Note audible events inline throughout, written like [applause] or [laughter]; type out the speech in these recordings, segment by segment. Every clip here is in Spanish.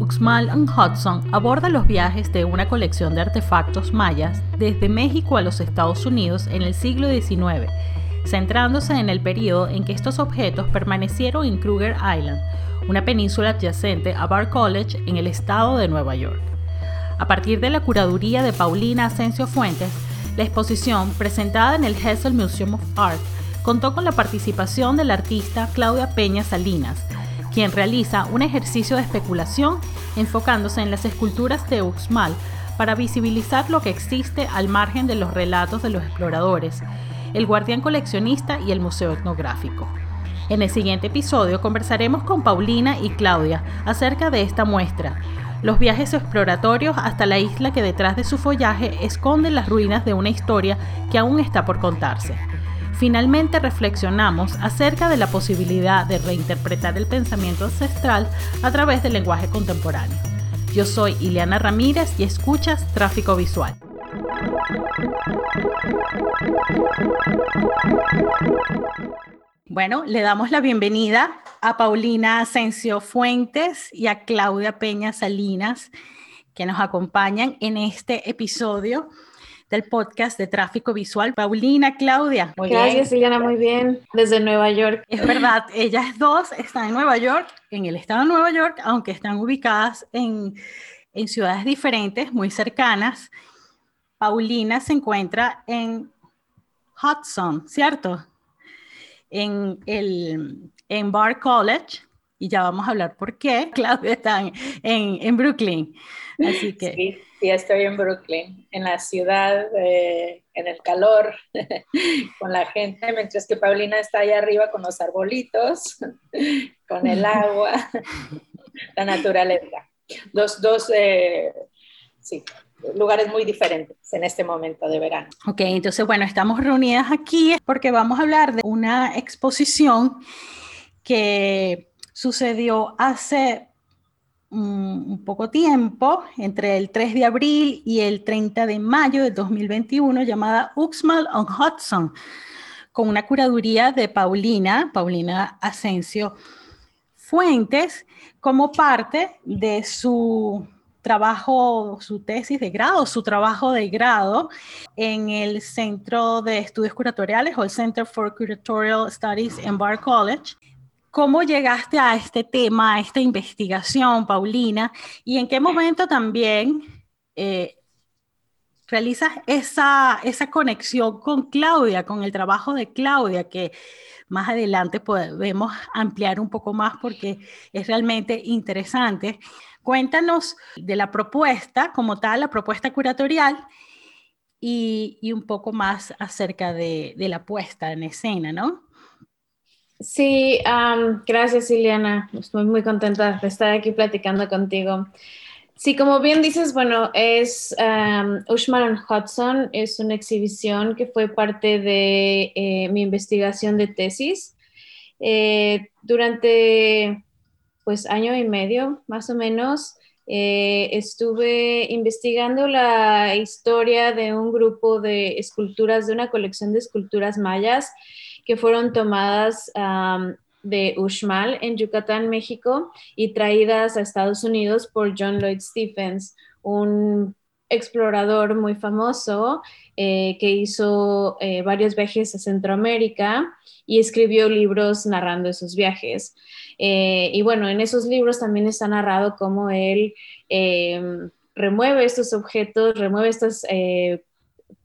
Uxmal and Hudson aborda los viajes de una colección de artefactos mayas desde México a los Estados Unidos en el siglo XIX, centrándose en el periodo en que estos objetos permanecieron en Kruger Island, una península adyacente a Bar College en el estado de Nueva York. A partir de la curaduría de Paulina Asensio Fuentes, la exposición, presentada en el Hessel Museum of Art, contó con la participación del artista Claudia Peña Salinas, quien realiza un ejercicio de especulación enfocándose en las esculturas de Uxmal para visibilizar lo que existe al margen de los relatos de los exploradores, el guardián coleccionista y el museo etnográfico. En el siguiente episodio conversaremos con Paulina y Claudia acerca de esta muestra, los viajes exploratorios hasta la isla que detrás de su follaje esconde las ruinas de una historia que aún está por contarse. Finalmente reflexionamos acerca de la posibilidad de reinterpretar el pensamiento ancestral a través del lenguaje contemporáneo. Yo soy Ileana Ramírez y escuchas Tráfico Visual. Bueno, le damos la bienvenida a Paulina Asensio Fuentes y a Claudia Peña Salinas, que nos acompañan en este episodio del podcast de Tráfico Visual. Paulina, Claudia. Muy Gracias, Ileana, muy bien. Desde Nueva York. Es verdad, ellas dos están en Nueva York, en el estado de Nueva York, aunque están ubicadas en, en ciudades diferentes, muy cercanas. Paulina se encuentra en Hudson, ¿cierto? En, el, en Bar College, y ya vamos a hablar por qué. [laughs] Claudia está en, en, Brooklyn. Así que... Sí, sí, estoy en Brooklyn, en la ciudad, en el calor, [laughs] con la gente, mientras que Paulina está allá arriba con los arbolitos, [laughs] con el agua, la naturaleza. Dos, dos, eh, sí, lugares muy diferentes en este momento de verano. Ok, entonces bueno, estamos reunidas aquí porque vamos a hablar de una exposición que sucedió hace un poco tiempo, entre el 3 de abril y el 30 de mayo de 2021, llamada Uxmal on Hudson, con una curaduría de Paulina, Paulina Asensio Fuentes, como parte de su trabajo, su tesis de grado, su trabajo de grado en el Centro de Estudios Curatoriales o el Center for Curatorial Studies en Bar College. ¿Cómo llegaste a este tema, a esta investigación, Paulina? ¿Y en qué momento también eh, realizas esa, esa conexión con Claudia, con el trabajo de Claudia, que más adelante podemos ampliar un poco más porque es realmente interesante? Cuéntanos de la propuesta como tal, la propuesta curatorial, y, un poco más acerca de, la puesta en escena, ¿no? Sí, gracias, Ileana. Estoy muy contenta de estar aquí platicando contigo. Sí, como bien dices, bueno, es um, Ushman Hudson, es una exhibición que fue parte de eh, mi investigación de tesis. Eh, durante pues año y medio más o menos, eh, estuve investigando la historia de un grupo de esculturas, de una colección de esculturas mayas que fueron tomadas de Uxmal en Yucatán, México, y traídas a Estados Unidos por John Lloyd Stephens, un explorador muy famoso eh, que hizo eh, varios viajes a Centroamérica y escribió libros narrando esos viajes. Eh, y bueno, en esos libros también está narrado cómo él em, remueve estos objetos, remueve estas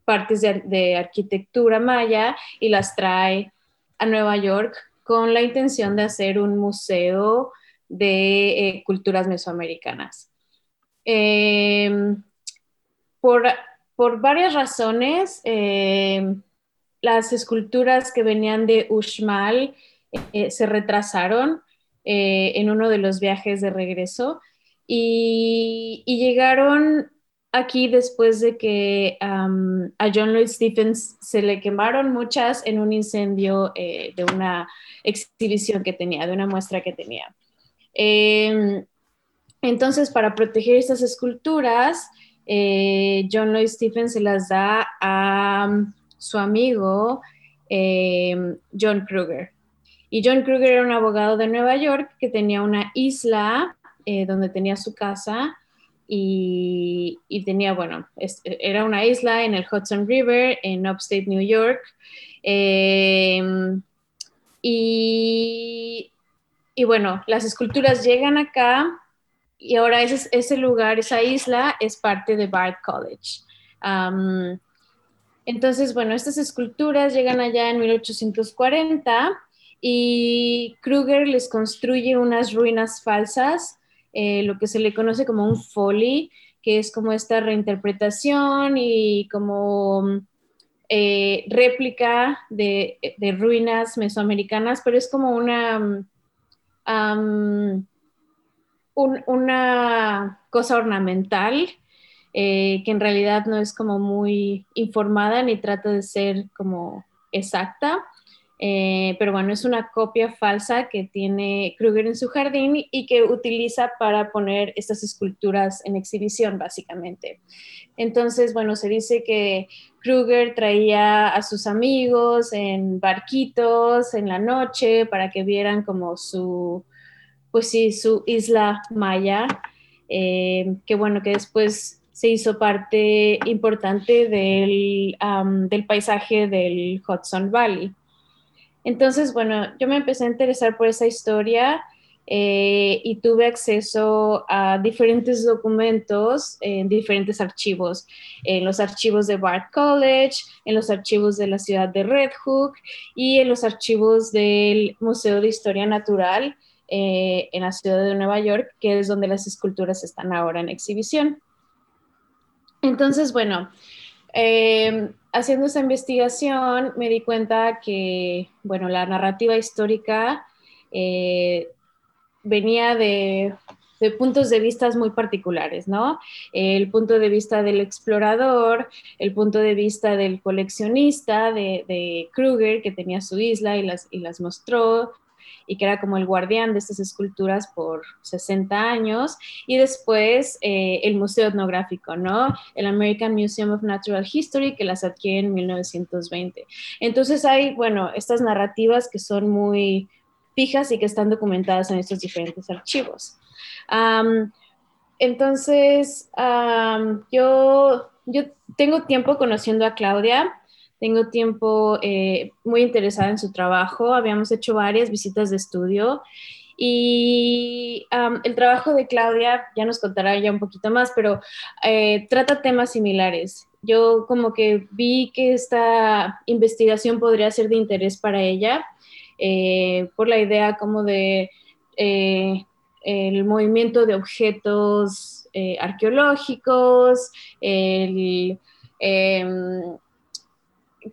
partes de, arquitectura maya y las trae a Nueva York con la intención de hacer un museo de culturas mesoamericanas. Em, por, por varias razones, eh, las esculturas que venían de Uxmal eh, se retrasaron eh, en uno de los viajes de regreso y, llegaron aquí después de que a John Lloyd Stephens se le quemaron muchas en un incendio de una exhibición que tenía, de una muestra que tenía. Em, entonces, para proteger estas esculturas, eh, John Lloyd Stephens se las da a, su amigo em, John Kruger. Y John Kruger era un abogado de Nueva York que tenía una isla eh, donde tenía su casa y, tenía, bueno, era una isla en el Hudson River, en Upstate New York. Em, y, y, bueno, las esculturas llegan acá y ahora ese, lugar, esa isla, es parte de Bard College. entonces, bueno, estas esculturas llegan allá en 1840 y Kruger les construye unas ruinas falsas eh, lo que se le conoce como un foley, que es como esta reinterpretación y como eh, réplica de, ruinas mesoamericanas, pero es como una, una cosa ornamental eh, que en realidad no es como muy informada ni trata de ser como exacta. Eh, pero bueno, es una copia falsa que tiene Kruger en su jardín y que utiliza para poner estas esculturas en exhibición, básicamente. Entonces, bueno, se dice que Kruger traía a sus amigos en barquitos en la noche para que vieran como su, pues sí, su isla maya, eh, que bueno, que después se hizo parte importante del, del paisaje del Hudson Valley. Entonces, bueno, yo me empecé a interesar por esa historia eh, y tuve acceso a diferentes documentos en diferentes archivos, en los archivos de Bard College, en los archivos de la ciudad de Red Hook y en los archivos del Museo de Historia Natural eh, en la ciudad de Nueva York, que es donde las esculturas están ahora en exhibición. Entonces, bueno, eh, haciendo esa investigación me di cuenta que, bueno, la narrativa histórica eh, venía de, puntos de vista muy particulares, ¿no? El punto de vista del explorador, el punto de vista del coleccionista de, Kruger, que tenía su isla y las, y las mostró, y que era como el guardián de estas esculturas por 60 años, y después eh, el Museo Etnográfico, ¿no? El American Museum of Natural History, que las adquiere en 1920. Entonces hay, bueno, estas narrativas que son muy fijas y que están documentadas en estos diferentes archivos. entonces, yo, yo tengo tiempo conociendo a Claudia tengo tiempo eh, muy interesada en su trabajo. Habíamos hecho varias visitas de estudio y el trabajo de Claudia, ya nos contará ya un poquito más, pero eh, trata temas similares. Yo como que vi que esta investigación podría ser de interés para ella eh, por la idea como de el movimiento de objetos arqueológicos, el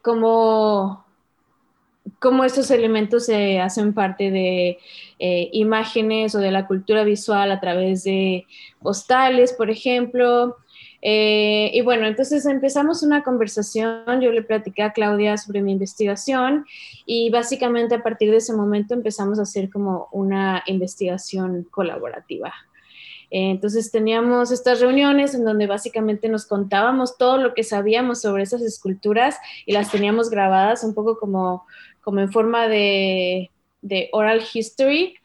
em, cómo, estos elementos se hacen parte de eh, imágenes o de la cultura visual a través de postales, por ejemplo. Eh, y bueno, entonces empezamos una conversación, yo le platiqué a Claudia sobre mi investigación y básicamente a partir de ese momento empezamos a hacer como una investigación colaborativa. Eh, entonces teníamos estas reuniones en donde básicamente nos contábamos todo lo que sabíamos sobre esas esculturas y las teníamos grabadas un poco como, como en forma de, oral history.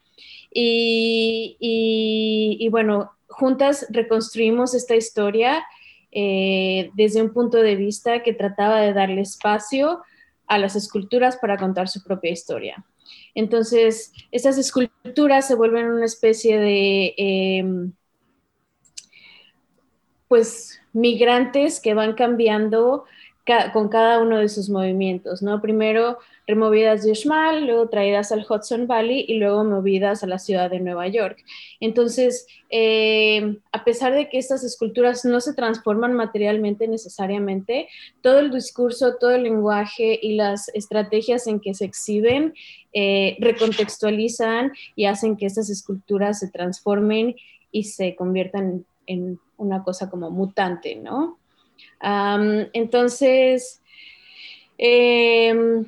Y, bueno, juntas reconstruimos esta historia eh, desde un punto de vista que trataba de darle espacio a las esculturas para contar su propia historia. Entonces, estas esculturas se vuelven una especie de, em, pues, migrantes que van cambiando con cada uno de sus movimientos, ¿no? Primero removidas de Uxmal, luego traídas al Hudson Valley y luego movidas a la ciudad de Nueva York. Entonces, em, a pesar de que estas esculturas no se transforman materialmente necesariamente, todo el discurso, todo el lenguaje y las estrategias en que se exhiben eh, recontextualizan y hacen que estas esculturas se transformen y se conviertan en una cosa como mutante, ¿no? entonces, em,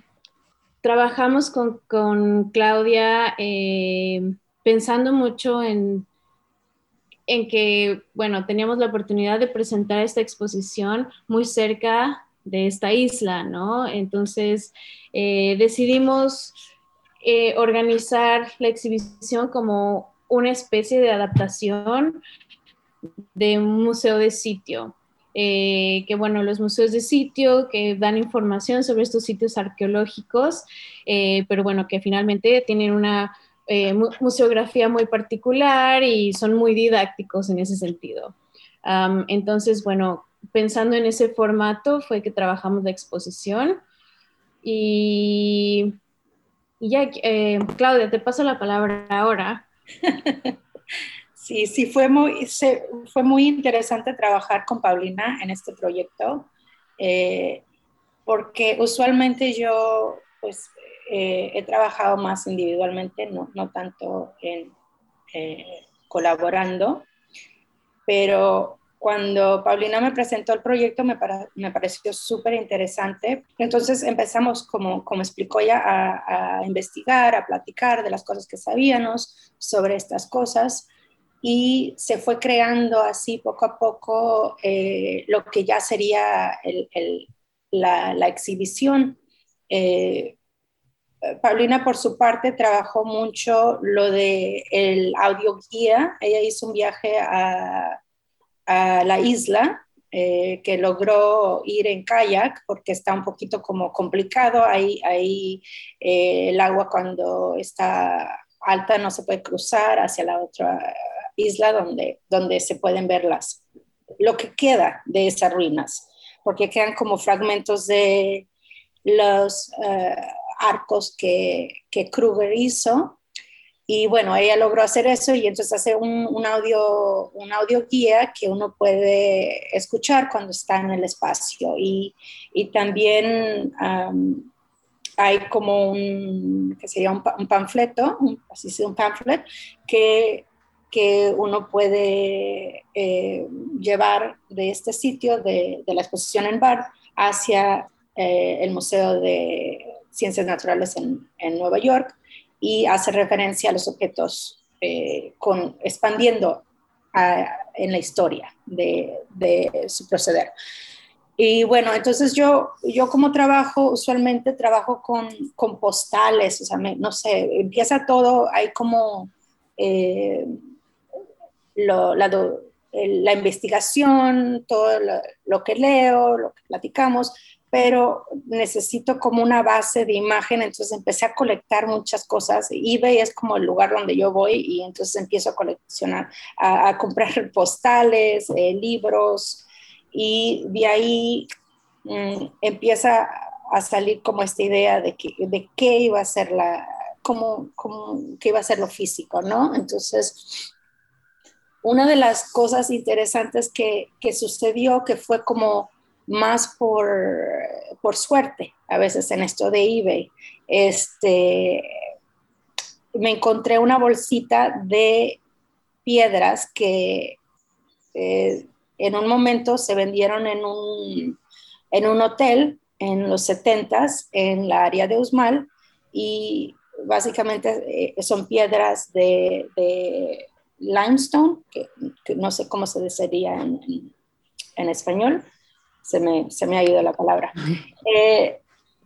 trabajamos con, Claudia em, pensando mucho en, en que, bueno, teníamos la oportunidad de presentar esta exposición muy cerca de esta isla, ¿no? Entonces eh, decidimos eh, organizar la exhibición como una especie de adaptación de un museo de sitio. Eh, que bueno, los museos de sitio que dan información sobre estos sitios arqueológicos, pero bueno, que finalmente tienen una museografía muy particular y son muy didácticos en ese sentido. entonces, bueno, pensando en ese formato fue que trabajamos la exposición. Y, ya, eh, Claudia, te paso la palabra ahora. [laughs] Sí, sí, fue muy, fue muy interesante trabajar con Paulina en este proyecto, eh, porque usualmente yo pues, eh, he trabajado más individualmente, no, no tanto en colaborando, pero cuando Paulina me presentó el proyecto me, me pareció súper interesante. Entonces empezamos, como, como explicó ella, a, investigar, a platicar de las cosas que sabíamos sobre estas cosas y se fue creando así poco a poco eh, lo que ya sería la, la, exhibición. Eh, Paulina, por su parte, trabajó mucho lo de el audio guía. Ella hizo un viaje a a la isla, eh, que logró ir en kayak porque está un poquito como complicado. Ahí, ahí eh, el agua cuando está alta no se puede cruzar hacia la otra isla donde, donde se pueden ver las, lo que queda de esas ruinas, porque quedan como fragmentos de los eh, arcos que, que Kruger hizo y bueno, ella logró hacer eso y entonces hace un, audio, un audio guía que uno puede escuchar cuando está en el espacio. Y, también hay como un, que sería un, panfleto, así sea un pamphlet, que, que uno puede eh, llevar de este sitio, de, la exposición en Bar, hacia eh, el Museo de Ciencias Naturales en, en Nueva York y hace referencia a los objetos eh, con, expandiendo en la historia de, de, su proceder. Y bueno, entonces yo, yo como trabajo, usualmente trabajo con, con postales, o sea, no sé, empieza todo, hay como eh, lo, la, la, investigación, todo lo, que leo, lo que platicamos, pero necesito como una base de imagen, entonces empecé a colectar muchas cosas. eBay es como el lugar donde yo voy y entonces empiezo a coleccionar, a, comprar [laughs] postales, eh, libros y de ahí mm, empieza a salir como esta idea de, que, de qué iba a ser la, cómo, cómo, qué iba a ser lo físico, ¿no? Entonces, una de las cosas interesantes que, que sucedió, que fue como más por, por suerte, a veces en esto de eBay. Este, me encontré una bolsita de piedras que eh, en un momento se vendieron en un, en un hotel en los 70s en la área de Usmal y básicamente eh, son piedras de, limestone, que, no sé cómo se diría en, en español, se me, se me ha ido la palabra. [laughs] Eh,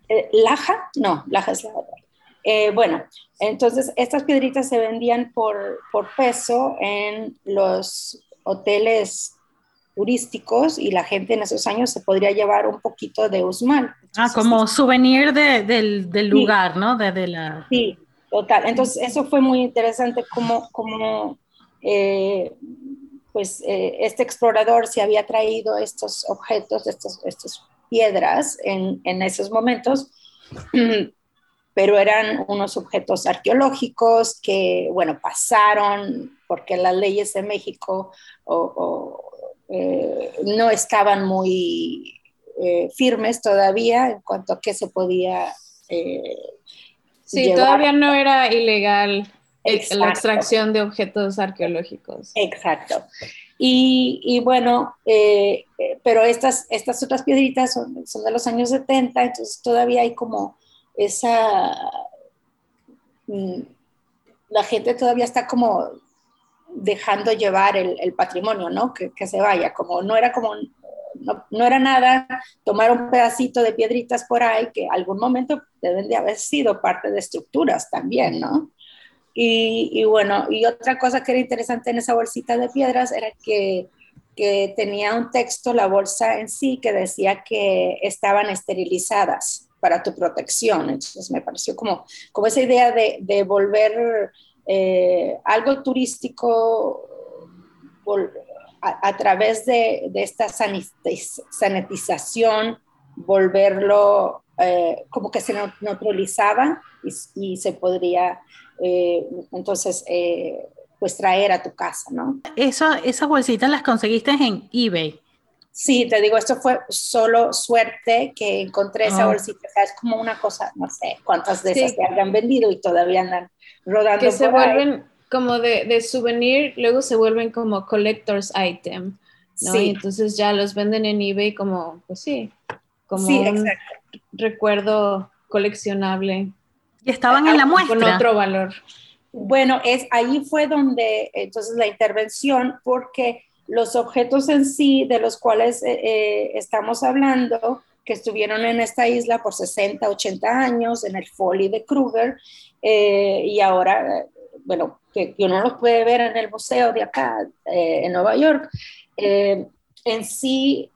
eh, laja, no, laja es la otra. Eh, bueno, entonces estas piedritas se vendían por, por peso en los hoteles turísticos y la gente en esos años se podría llevar un poquito de Usman. ah, como souvenir de, del, del, lugar, ¿no? De, de, la... Sí, total. Entonces eso fue muy interesante como, como pues eh, este explorador se había traído estos objetos, estas piedras en, en, esos momentos, [clears throat] pero eran unos objetos arqueológicos que, bueno, pasaron porque las leyes de México eh, no estaban muy eh, firmes todavía en cuanto a qué se podía... sí, todavía no era ilegal la extracción de objetos arqueológicos. Exacto. Y, bueno, eh, eh, pero estas, estas otras piedritas son, son, de los años 70, entonces todavía hay como esa... Mm, la gente todavía está como dejando llevar el, patrimonio, ¿no? Que, que, se vaya, como no era como no, era nada tomar un pedacito de piedritas por ahí que algún momento deben de haber sido parte de estructuras también, ¿no? Y, bueno, y otra cosa que era interesante en esa bolsita de piedras era que, que tenía un texto, la bolsa en sí, que decía que estaban esterilizadas para tu protección. Entonces me pareció como, como esa idea de, de volver eh, algo turístico a, través de, de, esta sanitización, volverlo eh, como que se neutralizaba y, y se podría eh, entonces pues traer a tu casa, ¿no? Eso, esas bolsitas las conseguiste en eBay. Sí, te digo, esto fue solo suerte que encontré esa ah. bolsita. es como una cosa, no sé cuántas de esas se habían vendido y todavía andan rodando. Que se vuelven como de, de, souvenir, luego se vuelven como collector's item. ¿no? Sí. entonces ya los venden en eBay como, pues sí, como un recuerdo coleccionable. Y estaban en la muestra. Con otro valor. Bueno, es ahí fue donde entonces la intervención, porque los objetos en sí de los cuales eh, eh, estamos hablando, que estuvieron en esta isla por 60, 80 años, en el Folly de Kruger, eh, y ahora, bueno, que, uno los puede ver en el museo de acá, en Nueva York, en sí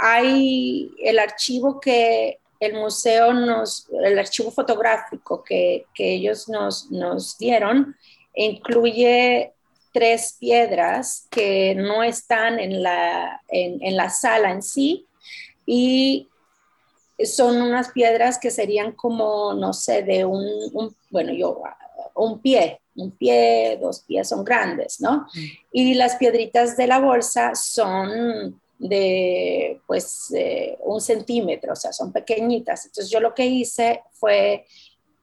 hay el archivo que el museo nos, el archivo fotográfico que, que ellos nos, nos dieron, incluye tres piedras que no están en la, en, la sala en sí y son unas piedras que serían como, no sé, de un, bueno, yo, un pie, un pie, dos pies son grandes, ¿no? Mm. Y las piedritas de la bolsa son de, pues, un centímetro, o sea, son pequeñitas. Entonces yo lo que hice fue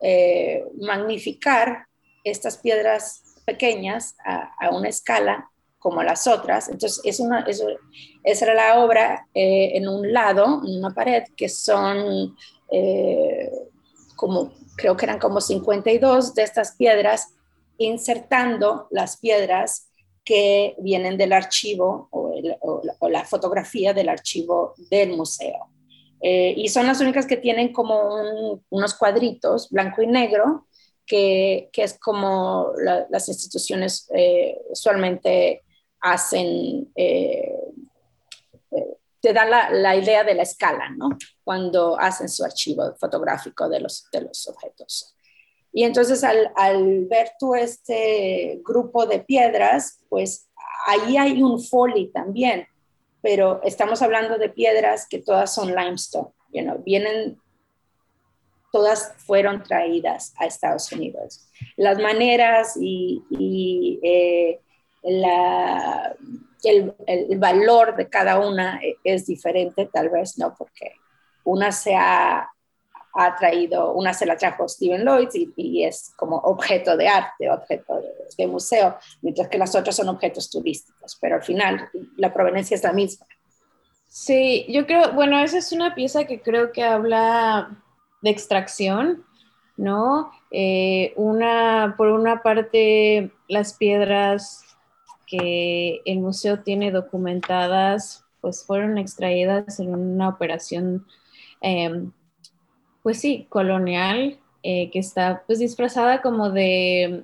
eh, magnificar estas piedras pequeñas a, una escala como las otras. Entonces, es una, esa era la obra eh, en un lado, en una pared, que son eh, como, creo que eran como 52 de estas piedras, insertando las piedras que vienen del archivo o, la, fotografía del archivo del museo. Eh, y son las únicas que tienen como unos cuadritos blanco y negro que, es como las instituciones eh, usualmente hacen, eh, eh, te dan la, idea de la escala, ¿no? Cuando hacen su archivo fotográfico de los, de los objetos. Y entonces al, ver tú este grupo de piedras, pues ahí hay un foley también, pero estamos hablando de piedras que todas son limestone, you know, vienen todas fueron traídas a Estados Unidos. Las maneras y, eh, la, el, valor de cada una es diferente, tal vez, ¿no? Porque una se traído, una se la trajo Stephen Lloyd y, es como objeto de arte, objeto de, museo, mientras que las otras son objetos turísticos, pero al final la proveniencia es la misma. Sí, yo creo, bueno, esa es una pieza que creo que habla de extracción, ¿no? Eh, una, por una parte, las piedras que el museo tiene documentadas, pues fueron extraídas en una operación, em, pues sí, colonial, eh, que está pues disfrazada como de,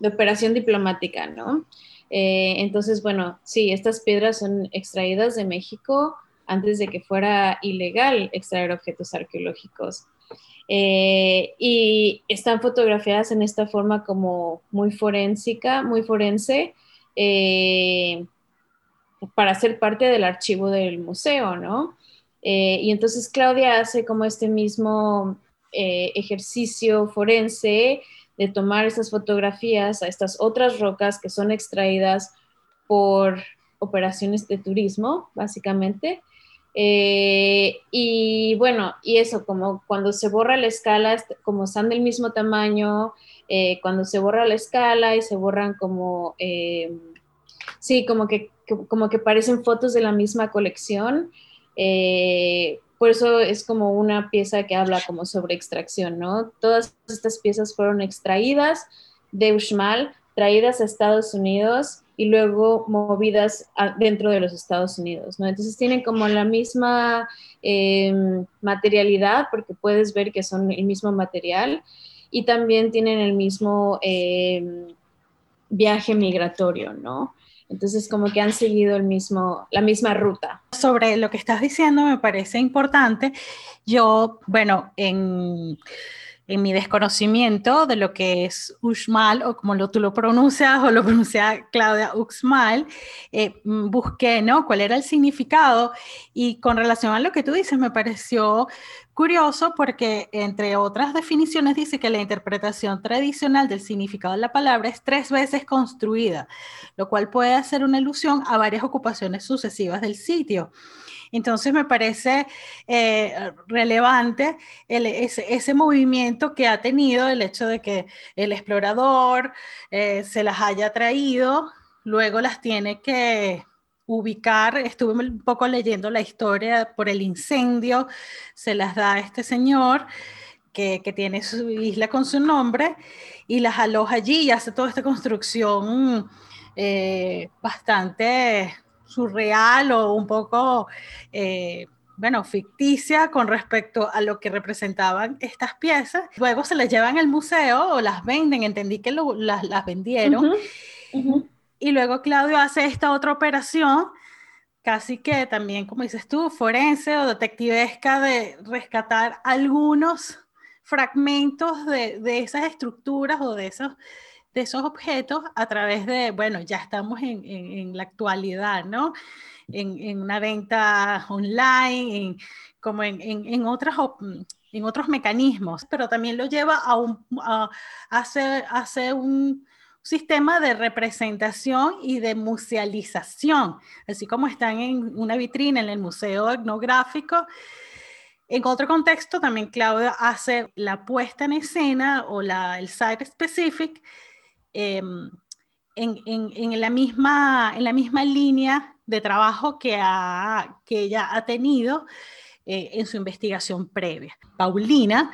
de operación diplomática, ¿no? Eh, entonces, bueno, sí, estas piedras son extraídas de México antes de que fuera ilegal extraer objetos arqueológicos. Eh, y están fotografiadas en esta forma como muy forénsica, muy forense, para ser parte del archivo del museo, ¿no? Eh, y entonces Claudia hace como este mismo ejercicio forense de tomar esas fotografías a estas otras rocas que son extraídas por operaciones de turismo, básicamente, eh, y bueno, y eso, como cuando se borra la escala, como están del mismo tamaño, eh, cuando se borra la escala y se borran como, eh, sí, como que, como que parecen fotos de la misma colección. Por eso es como una pieza que habla como sobre extracción, ¿no? Todas estas piezas fueron extraídas de Uxmal, traídas a Estados Unidos y luego movidas dentro de los Estados Unidos, ¿no? Entonces tienen como la misma em, materialidad, porque puedes ver que son el mismo material, y también tienen el mismo em, viaje migratorio, ¿no? Entonces, como que han seguido el mismo, la misma ruta. Sobre lo que estás diciendo, me parece importante. Yo, bueno, en en mi desconocimiento de lo que es Uxmal, o como lo, tú lo pronuncias, o lo pronuncia Claudia Uxmal, eh, mm, busqué, ¿no? ¿Cuál era el significado? Y con relación a lo que tú dices, me pareció curioso porque, entre otras definiciones, dice que la interpretación tradicional del significado de la palabra es tres veces construida, lo cual puede hacer una alusión a varias ocupaciones sucesivas del sitio. Entonces me parece eh, relevante ese, movimiento que ha tenido el hecho de que el explorador eh, se las haya traído, luego las tiene que ubicar, estuve un poco leyendo la historia por el incendio, se las da a este señor. Que, tiene su isla con su nombre y las aloja allí y hace toda esta construcción eh, bastante surreal o un poco, eh, bueno, ficticia con respecto a lo que representaban estas piezas. Luego se las llevan al museo o las venden, entendí que las, vendieron. Y luego Claudio hace esta otra operación, casi que también, como dices tú, forense o detectivesca de rescatar algunos fragmentos de, de esas estructuras o de esos de esos objetos a través de, bueno, ya estamos en, en, la actualidad, ¿no? En, en, una venta online, como en, en, otras, en otros mecanismos, pero también lo lleva a, un, a, hacer, hacer un sistema de representación y de musealización, así como están en una vitrina en el Museo Etnográfico. En otro contexto, también Claudia hace la puesta en escena o la, el site specific Em, en, la misma, en la misma línea de trabajo que, ha, que ella ha tenido eh, en su investigación previa. Paulina,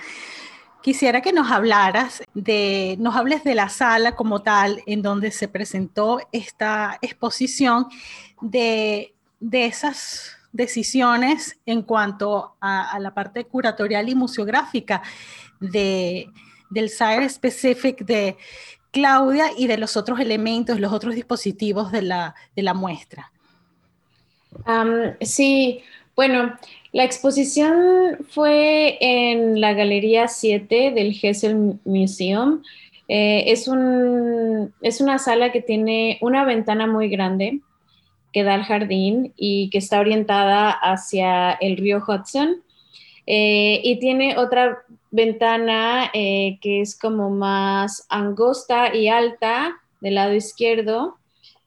quisiera que nos hablaras de, nos hables de la sala como tal en donde se presentó esta exposición, de, de esas decisiones en cuanto a, la parte curatorial y museográfica de, del Site Specific de Claudia y de los otros elementos, los otros dispositivos de la, de la muestra. sí, bueno, la exposición fue en la Galería 7 del Hessel Museum. Eh, es, un, es una sala que tiene una ventana muy grande que da al jardín y que está orientada hacia el río Hudson. Eh, y tiene otra ventana eh, que es como más angosta y alta del lado izquierdo.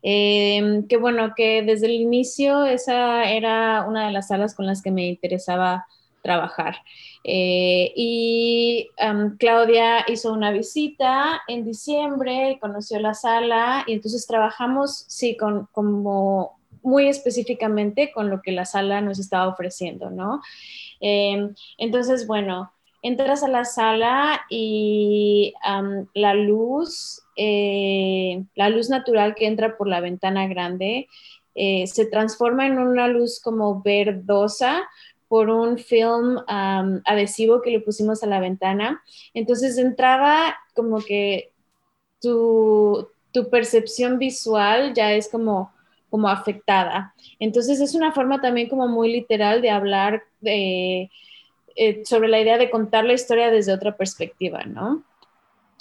Em, que bueno, que desde el inicio esa era una de las salas con las que me interesaba trabajar. Eh, y Claudia hizo una visita en diciembre, conoció la sala y entonces trabajamos, sí, con, como muy específicamente con lo que la sala nos estaba ofreciendo, ¿no? Entonces, bueno, entras a la sala y la luz, eh, la luz natural que entra por la ventana grande, eh, se transforma en una luz como verdosa por un film adhesivo que le pusimos a la ventana. Entonces entraba como que tu, tu percepción visual ya es como como afectada. Entonces es una forma también como muy literal de hablar de, eh, sobre la idea de contar la historia desde otra perspectiva, ¿no?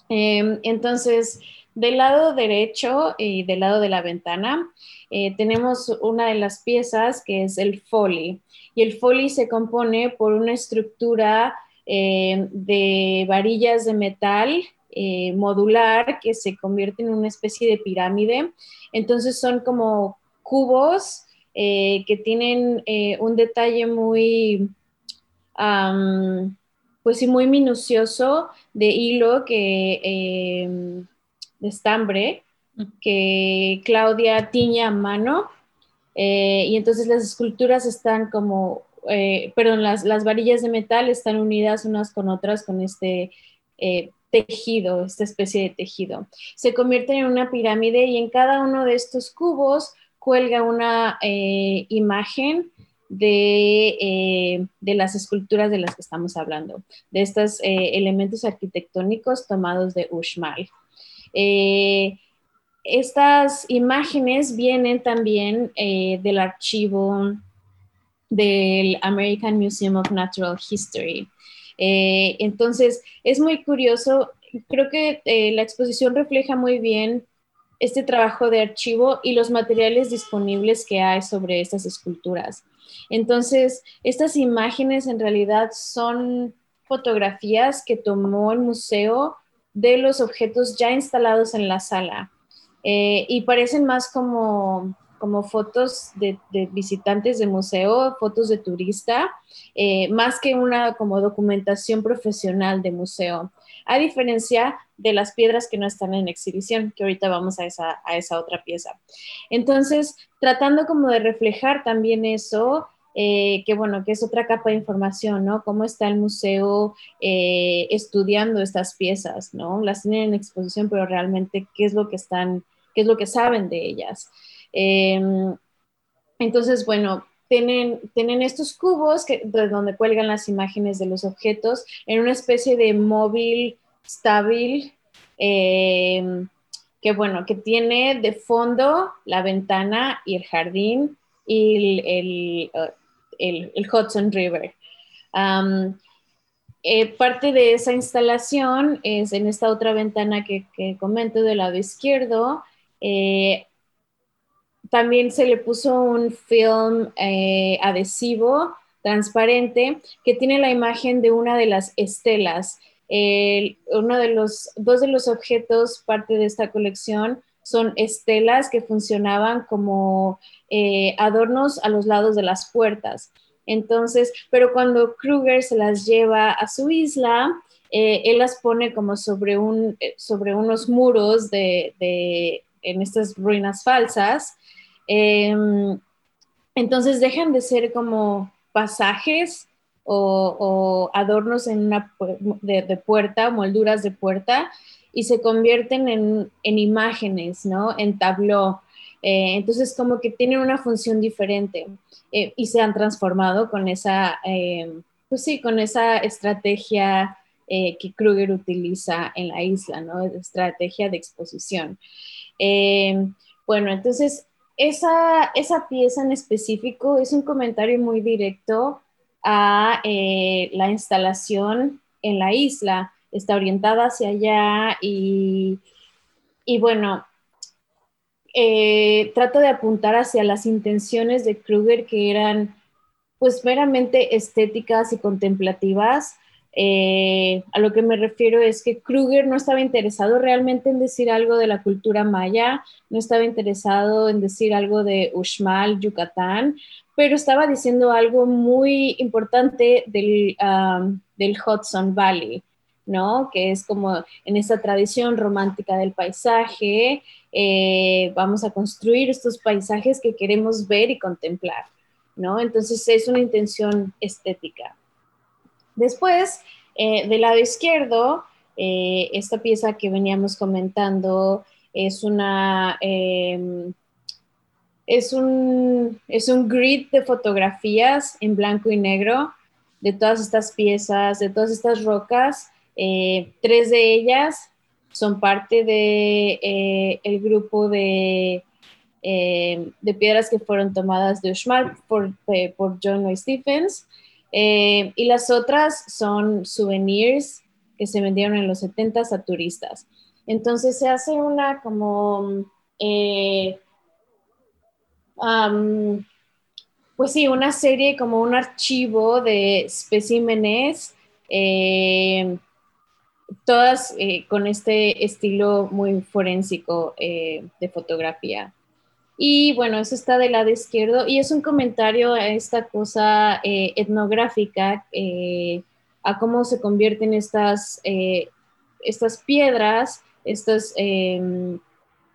Em, entonces, del lado derecho y del lado de la ventana, eh, tenemos una de las piezas que es el foley. Y el foley se compone por una estructura em, de varillas de metal eh, modular que se convierte en una especie de pirámide. Entonces son como cubos que tienen un detalle muy, pues sí, muy minucioso de hilo que, em, de estambre que Claudia tiña a mano. Eh, y entonces las esculturas están como, perdón, las, las, varillas de metal están unidas unas con otras con este tejido, esta especie de tejido. Se convierte en una pirámide y en cada uno de estos cubos cuelga una eh, imagen de, de, las esculturas de las que estamos hablando, de estos elementos arquitectónicos tomados de Uxmal. estas imágenes vienen también del archivo del American Museum of Natural History. Eh, entonces, es muy curioso, creo que eh, la exposición refleja muy bien este trabajo de archivo y los materiales disponibles que hay sobre estas esculturas. Entonces, estas imágenes en realidad son fotografías que tomó el museo de los objetos ya instalados en la sala eh, y parecen más como como fotos de, visitantes de museo, fotos de turista, eh, más que una como documentación profesional de museo, a diferencia de las piedras que no están en exhibición, que ahorita vamos a esa, a esa otra pieza. Entonces, tratando como de reflejar también eso, eh, que bueno, que es otra capa de información, ¿no? Cómo está el museo eh, estudiando estas piezas, ¿no? Las tienen en exposición, pero realmente qué es lo que están, qué es lo que saben de ellas. Em, entonces, bueno, tienen, tienen, estos cubos que, de donde cuelgan las imágenes de los objetos en una especie de móvil estable em, que bueno, que tiene de fondo la ventana y el jardín y el, el, Hudson River. Eh, parte de esa instalación es en esta otra ventana que, comento del lado izquierdo, eh, también se le puso un film eh, adhesivo transparente que tiene la imagen de una de las estelas. uno de los, dos de los objetos, parte de esta colección, son estelas que funcionaban como eh, adornos a los lados de las puertas. Entonces, pero cuando Kruger se las lleva a su isla, eh, él las pone como sobre, un, sobre unos muros de, de, en estas ruinas falsas Em, entonces dejan de ser como pasajes o, adornos en una de, puerta, molduras de puerta, y se convierten en, imágenes, ¿no? En tableau. Eh, entonces como que tienen una función diferente eh, y se han transformado con esa, em, pues sí, con esa estrategia eh, que Kruger utiliza en la isla, ¿no? Estrategia de exposición. Bueno, entonces esa, esa pieza en específico es un comentario muy directo a eh, la instalación en la isla. Está orientada hacia allá y, bueno, eh, trato de apuntar hacia las intenciones de Kruger que eran pues meramente estéticas y contemplativas. Eh, a lo que me refiero es que Kruger no estaba interesado realmente en decir algo de la cultura maya, no estaba interesado en decir algo de Uxmal, Yucatán, pero estaba diciendo algo muy importante del, del Hudson Valley, ¿no? Que es como en esta tradición romántica del paisaje, eh, vamos a construir estos paisajes que queremos ver y contemplar, ¿no? Entonces es una intención estética. Después, eh, del lado izquierdo, eh, esta pieza que veníamos comentando es una... Em, es un, es un grid de fotografías en blanco y negro de todas estas piezas, de todas estas rocas. Eh, tres de ellas son parte de el grupo de, de piedras que fueron tomadas de Uxmal por, por John Louis Stephens. Eh, y las otras son souvenirs que se vendieron en los 70 a turistas. Entonces se hace una como, eh, pues sí, una serie como un archivo de especímenes, eh, todas con este estilo muy forénsico de fotografía. Y bueno, eso está del lado izquierdo y es un comentario a esta cosa eh, etnográfica, eh, a cómo se convierten estas, eh, estas piedras, estas, em,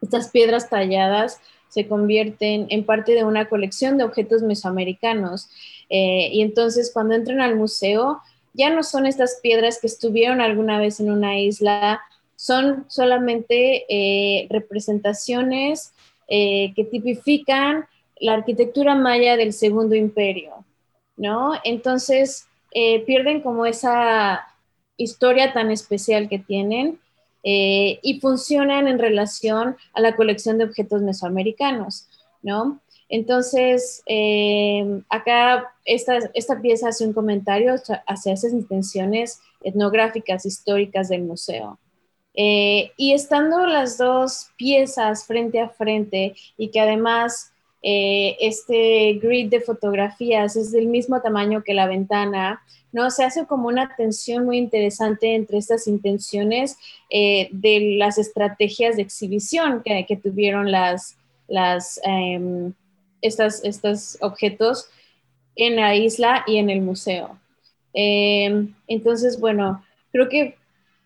estas piedras talladas, se convierten en parte de una colección de objetos mesoamericanos. y entonces cuando entran al museo, ya no son estas piedras que estuvieron alguna vez en una isla, son solamente eh, representaciones eh, que tipifican la arquitectura maya del Segundo Imperio, ¿no? Entonces, eh, pierden como esa historia tan especial que tienen y funcionan en relación a la colección de objetos mesoamericanos, ¿no? Entonces, acá esta, esta, pieza hace un comentario hacia esas intenciones etnográficas, históricas del museo. Eh, y estando las dos piezas frente a frente y que además eh, este grid de fotografías es del mismo tamaño que la ventana, ¿no? Se hace como una tensión muy interesante entre estas intenciones eh, de las estrategias de exhibición que, que tuvieron las, las, em, estas, estos objetos en la isla y en el museo. Em, entonces, bueno, creo que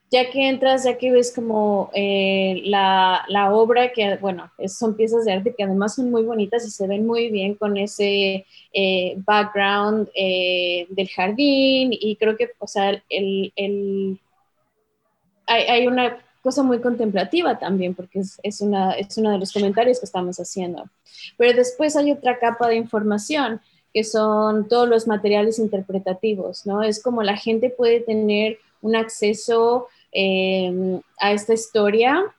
ya que entras, ya que ves como eh, la, la, obra, que bueno, son piezas de arte que además son muy bonitas y se ven muy bien con ese eh, background eh, del jardín y creo que, o sea, el, el hay, hay, una cosa muy contemplativa también, porque es, es, una, es uno de los comentarios que estamos haciendo. Pero después hay otra capa de información que son todos los materiales interpretativos, ¿no? Es como la gente puede tener un acceso eh, a esta historia.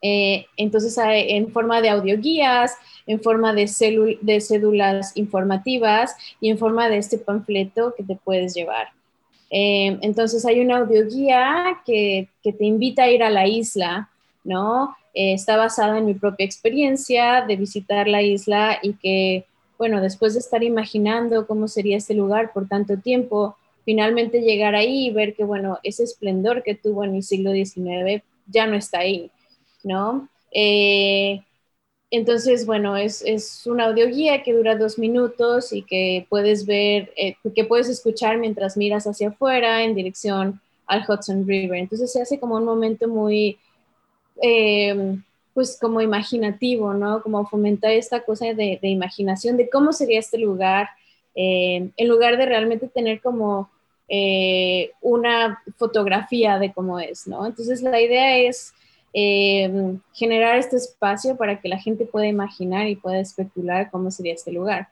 Eh, entonces, en forma de audioguías, en forma de, de cédulas informativas y en forma de este panfleto que te puedes llevar. Eh, entonces, hay una audioguía que, que, te invita a ir a la isla, ¿no? está basada en mi propia experiencia de visitar la isla y que, bueno, después de estar imaginando cómo sería este lugar por tanto tiempo, finalmente llegar ahí y ver que, bueno, ese esplendor que tuvo en el siglo XIX ya no está ahí, ¿no? Eh, entonces, bueno, es, es una audioguía que dura dos minutos y que puedes ver, eh, que puedes escuchar mientras miras hacia afuera en dirección al Hudson River. Entonces se hace como un momento muy, eh, pues como imaginativo, ¿no? Como fomentar esta cosa de, imaginación de cómo sería este lugar, en lugar de realmente tener como eh, una fotografía de cómo es, ¿no? Entonces la idea es eh, generar este espacio para que la gente pueda imaginar y pueda especular cómo sería este lugar.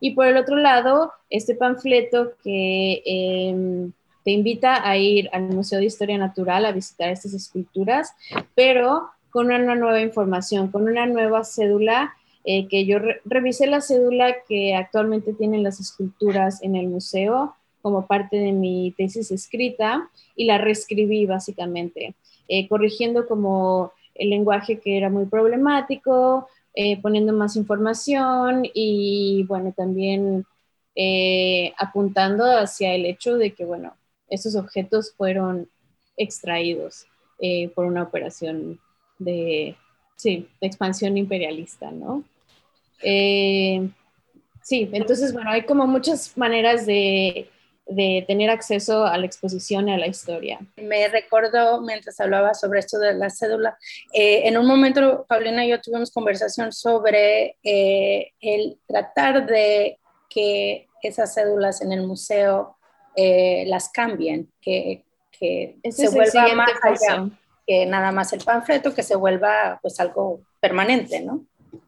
Y por el otro lado, este panfleto que em, te invita a ir al Museo de Historia Natural a visitar estas esculturas, pero con una nueva información, con una nueva cédula eh, que yo revisé la cédula que actualmente tienen las esculturas en el museo como parte de mi tesis escrita y la reescribí básicamente, eh, corrigiendo como el lenguaje que era muy problemático, eh, poniendo más información y bueno, también apuntando hacia el hecho de que, bueno, estos objetos fueron extraídos por una operación de, sí, de expansión imperialista, ¿no? Eh, sí, entonces, bueno, hay como muchas maneras de, tener acceso a la exposición y a la historia. Me recordó mientras hablaba sobre esto de la cédula, eh, en un momento Paulina y yo tuvimos conversación sobre eh, el tratar de que esas cédulas en el museo las cambien, que, que se vuelva más allá que nada más el panfleto, que se vuelva pues algo permanente, ¿no?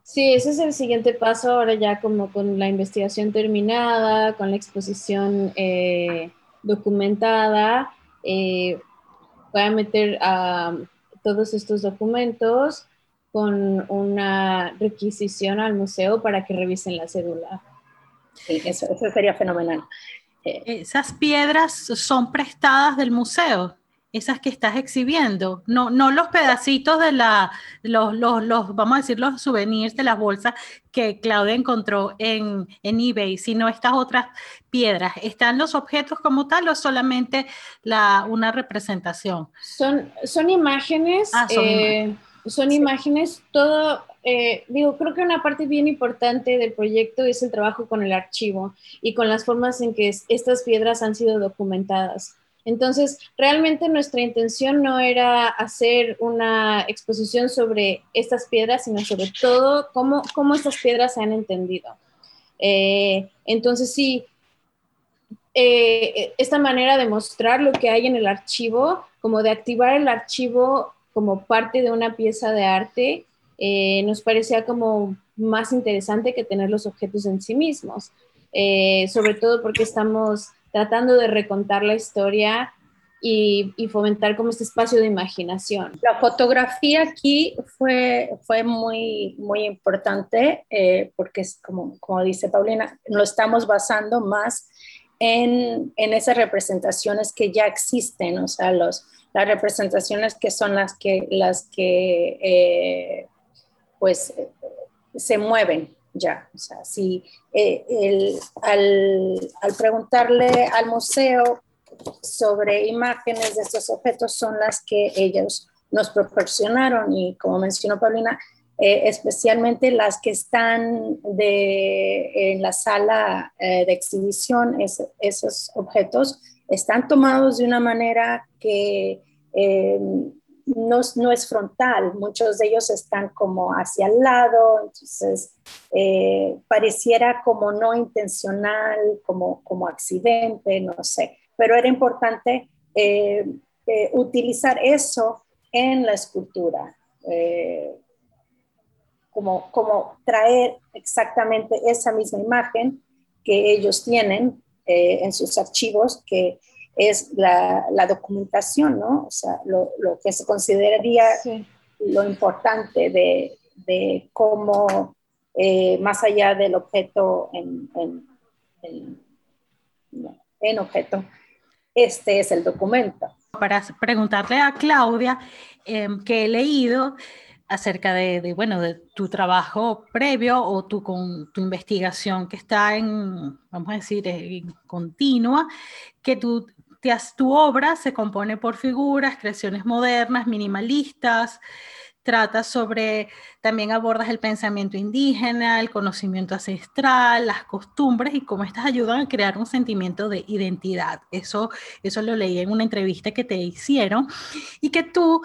Sí, ese es el siguiente paso ahora ya como con la investigación terminada, con la exposición eh, documentada. Eh, voy a meter a todos estos documentos con una requisición al museo para que revisen la cédula. Sí, eso, eso sería fenomenal. Eh, ¿Esas piedras son prestadas del museo? Esas que estás exhibiendo, no, no los pedacitos de la, los, los, los, vamos a decir, los souvenirs de las bolsas que Claudia encontró en, en eBay, sino estas otras piedras. ¿Están los objetos como tal o solamente la, una representación? Son, son imágenes. Ah, son, eh, imágenes. todo, eh, digo, creo que una parte bien importante del proyecto es el trabajo con el archivo y con las formas en que estas piedras han sido documentadas. Entonces, realmente nuestra intención no era hacer una exposición sobre estas piedras, sino sobre todo cómo, cómo estas piedras se han entendido. Eh, entonces, sí, eh, esta manera de mostrar lo que hay en el archivo, como de activar el archivo como parte de una pieza de arte, eh, nos parecía como más interesante que tener los objetos en sí mismos, sobre todo porque estamos tratando de recontar la historia y, fomentar como este espacio de imaginación. La fotografía aquí fue, fue muy, muy importante eh, porque es como, como dice Paulina, lo estamos basando más en, en, esas representaciones que ya existen, o sea, los, las representaciones que son las que, las que eh, pues se mueven ya. O sea, si eh, al, al, preguntarle al museo sobre imágenes de estos objetos son las que ellos nos proporcionaron y como mencionó Paulina, eh, especialmente las que están de, en la sala eh, de exhibición, esos objetos están tomados de una manera que no, es frontal, muchos de ellos están como hacia el lado, entonces pareciera como no intencional, como, como accidente, no sé pero era importante eh, eh, utilizar eso en la escultura, eh, como, como traer exactamente esa misma imagen que ellos tienen en sus archivos, que es la, documentación, ¿no? O sea, lo, que se consideraría lo importante de, de cómo, más allá del objeto en, en, en objeto, este es el documento. Para preguntarle a Claudia, em, que he leído acerca de, bueno, de tu trabajo previo o tu, con, tu investigación que está en, vamos a decir, en continua, que tu, obra se compone por figuras, creaciones modernas, minimalistas, trata sobre, también abordas el pensamiento indígena, el conocimiento ancestral, las costumbres y cómo estas ayudan a crear un sentimiento de identidad. Eso, eso lo leí en una entrevista que te hicieron y que tú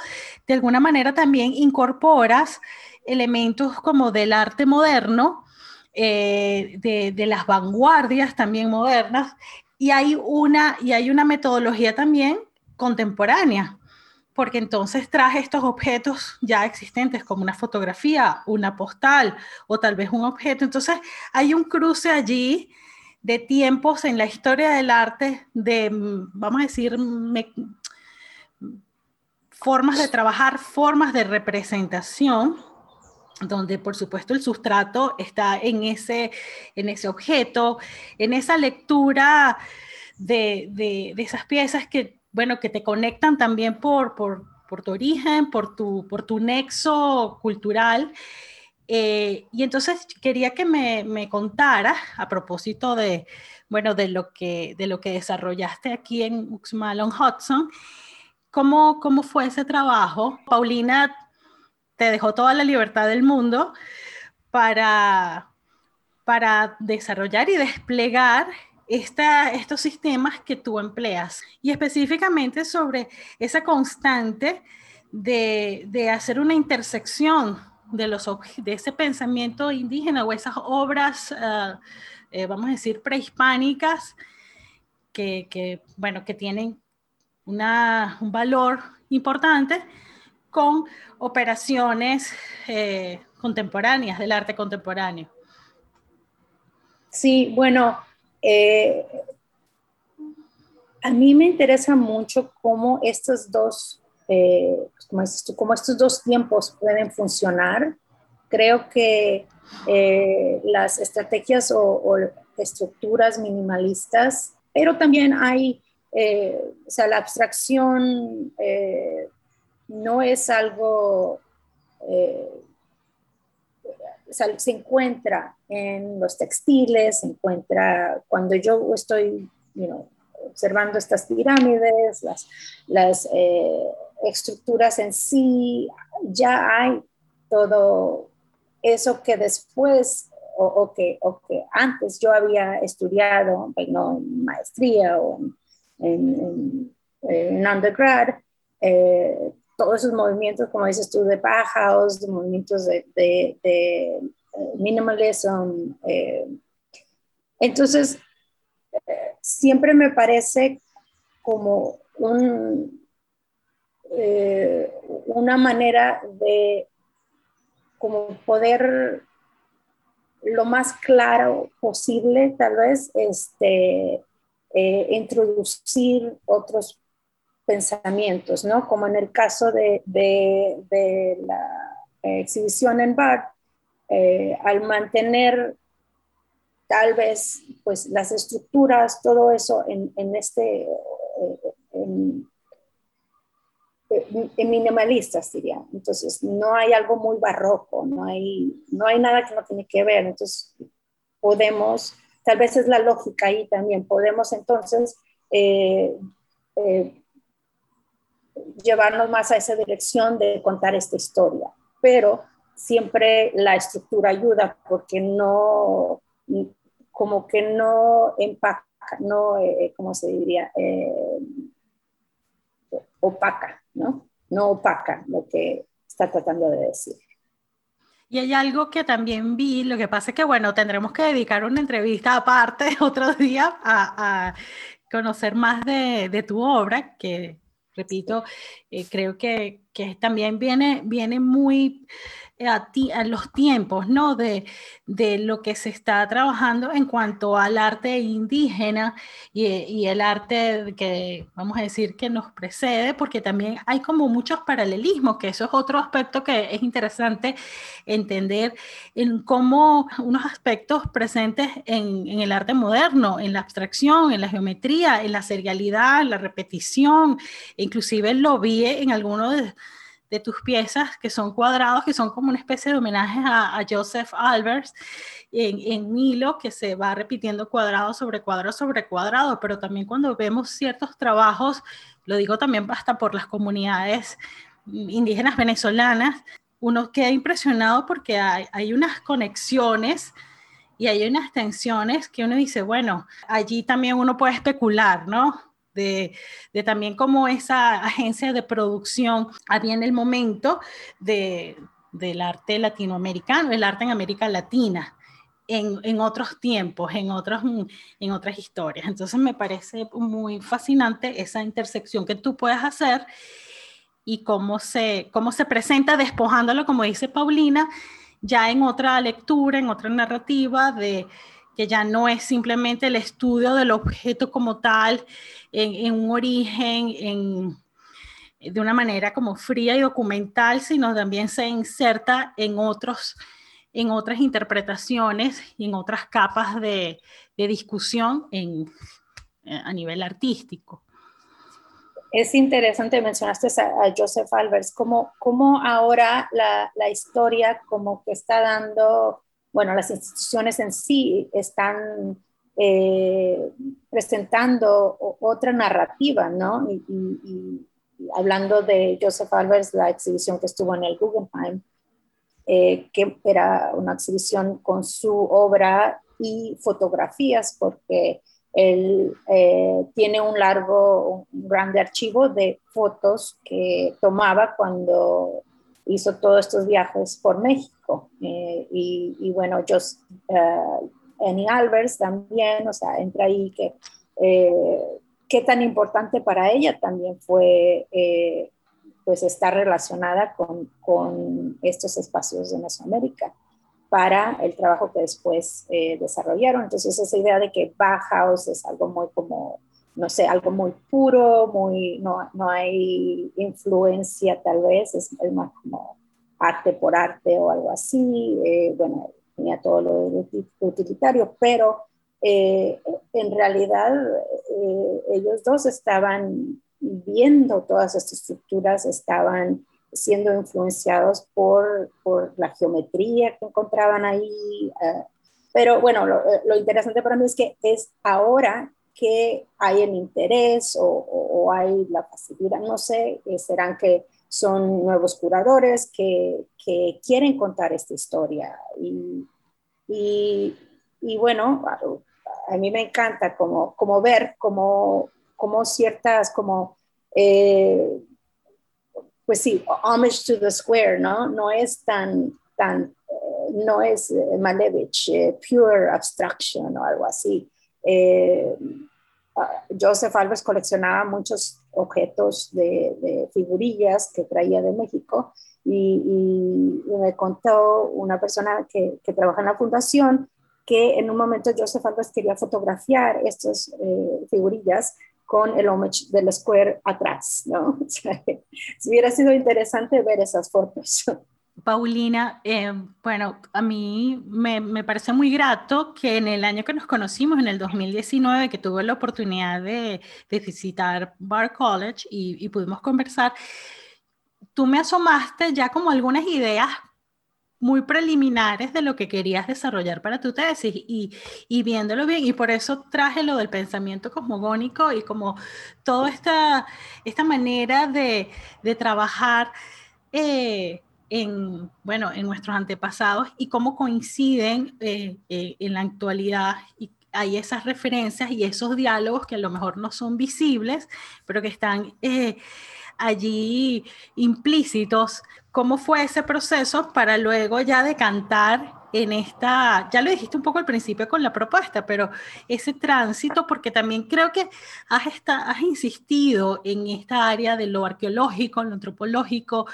de alguna manera también incorporas elementos como del arte moderno, eh, de, de, las vanguardias también modernas, y hay una, y hay una metodología también contemporánea porque entonces traje estos objetos ya existentes como una fotografía, una postal o tal vez un objeto. Entonces hay un cruce allí de tiempos en la historia del arte, de, vamos a decir, formas de trabajar, formas de representación, donde por supuesto el sustrato está en ese, en ese objeto, en esa lectura de, de, esas piezas que bueno, que te conectan también por, por, tu origen, por tu, por tu nexo cultural. Eh, y entonces quería que me, me contaras, a propósito de, bueno, de lo que, de lo que desarrollaste aquí en Uxmalon Hudson, ¿cómo, cómo fue ese trabajo. Paulina te dejó toda la libertad del mundo para, para desarrollar y desplegar estos sistemas que tú empleas. Y específicamente sobre esa constante de, hacer una intersección de, los, de ese pensamiento indígena o esas obras, ah, eh, vamos a decir, prehispánicas que, bueno, que tienen una, un valor importante con operaciones eh, contemporáneas del arte contemporáneo. Sí, bueno, eh, a mí me interesa mucho cómo estos dos, eh, cómo estos dos tiempos pueden funcionar. Creo que las estrategias o, estructuras minimalistas, pero también hay, o sea, la abstracción no es algo se encuentra en los textiles, se encuentra cuando yo estoy observando estas pirámides, las, las eh, estructuras en sí, ya hay todo eso que después o, que, o que, antes yo había estudiado, pues, en maestría o en, undergrad, eh, todos esos movimientos, como dices tú, de Bauhaus, de movimientos de, de, eh, minimalism. Eh, entonces, eh, siempre me parece como un, eh, una manera de como poder lo más claro posible, tal vez, este, eh, introducir otros pensamientos, ¿no? Como en el caso de, la exhibición en BART, eh, al mantener tal vez pues las estructuras, todo eso en, este, eh, en, minimalistas diría. Entonces no hay algo muy barroco, no hay, no hay nada que no tiene que ver. Entonces podemos, tal vez es la lógica ahí también, podemos entonces eh, eh, llevarnos más a esa dirección de contar esta historia. Pero siempre la estructura ayuda porque no, como que no empaca, no, eh, ¿cómo se diría? Eh, opaca, ¿no? No opaca lo que está tratando de decir. Y hay algo que también vi, lo que pasa es que, bueno, tendremos que dedicar una entrevista aparte [laughs] otro día a, a conocer más de, de, tu obra, que, repito, eh, creo que, que, también viene, viene muy a, ti, a los tiempos, ¿no? De, de, lo que se está trabajando en cuanto al arte indígena y, y, el arte que, vamos a decir, que nos precede, porque también hay como muchos paralelismos, que eso es otro aspecto que es interesante entender en cómo unos aspectos presentes en, en el arte moderno, en la abstracción, en la geometría, en la serialidad, en la repetición, inclusive lo vi en algunos de de tus piezas, que son cuadrados, que son como una especie de homenaje a, Joseph Albers en, en Milo, que se va repitiendo cuadrado sobre cuadrado sobre cuadrado, pero también cuando vemos ciertos trabajos, lo digo también hasta por las comunidades indígenas venezolanas, uno queda impresionado porque hay, hay unas conexiones y hay unas tensiones que uno dice, bueno, allí también uno puede especular, ¿no? De, también cómo esa agencia de producción había en el momento de, del arte latinoamericano, el arte en América Latina. En, otros tiempos, en, otros, en otras historias. Entonces me parece muy fascinante esa intersección que tú puedes hacer y cómo se, cómo se presenta despojándolo, como dice Paulina, ya en otra lectura, en otra narrativa de que ya no es simplemente el estudio del objeto como tal, en, un origen, de una manera como fría y documental, sino también se inserta en, otros, en otras interpretaciones y en otras capas de, discusión eh, a nivel artístico. Es interesante, mencionaste a, Joseph Albers, como, como ahora la, la historia como que está dando bueno, las instituciones en sí están eh, presentando otra narrativa, ¿no? Y, hablando de Joseph Albers, la exhibición que estuvo en el Guggenheim, eh, que era una exhibición con su obra y fotografías, porque él eh, tiene un largo, un grande archivo de fotos que tomaba cuando hizo todos estos viajes por México. Eh, y, bueno, yo, uh, Annie Albers también, o sea, entra ahí que eh, qué tan importante para ella también fue pues estar relacionada con, con, estos espacios de Mesoamérica para el trabajo que después desarrollaron. Entonces esa idea de que Bauhaus es algo muy como no sé, algo muy puro, muy, no, no hay influencia tal vez, es, más como arte por arte o algo así, eh, bueno, tenía todo lo utilitario, pero eh, en realidad eh, ellos dos estaban viendo todas estas estructuras, estaban siendo influenciados por, por la geometría que encontraban ahí. pero bueno, lo, lo interesante para mí es que es ahora que hay el interés o, hay la facilidad, no sé, eh, serán que son nuevos curadores que, que quieren contar esta historia. Y, y, bueno, a, mí me encanta como, como ver como, como ciertas, como, eh, pues sí, homage to the square, ¿no? No es tan, tan, eh, no es Malevich, pure abstraction o algo así. Eh, Joseph Alves coleccionaba muchos objetos de, figurillas que traía de México y, me contó una persona que, trabaja en la fundación que en un momento Joseph Alves quería fotografiar estas eh, figurillas con el homage del square atrás, ¿no? [laughs] [laughs] hubiera sido interesante ver esas fotos. Paulina, eh, bueno, a mí me, parece muy grato que en el año que nos conocimos, en el 2019, que tuve la oportunidad de, visitar Bar College y, pudimos conversar, tú me asomaste ya como algunas ideas muy preliminares de lo que querías desarrollar para tu tesis y, viéndolo bien, y por eso traje lo del pensamiento cosmogónico y como toda esta, esta manera de, trabajar. Eh, en, bueno, en nuestros antepasados y cómo coinciden eh, eh, en la actualidad y hay esas referencias y esos diálogos que a lo mejor no son visibles, pero que están eh, allí implícitos. ¿Cómo fue ese proceso para luego ya decantar en esta, ya lo dijiste un poco al principio con la propuesta, pero ese tránsito, porque también creo que has, has insistido en esta área de lo arqueológico, lo antropológico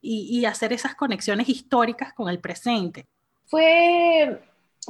y, hacer esas conexiones históricas con el presente. Fue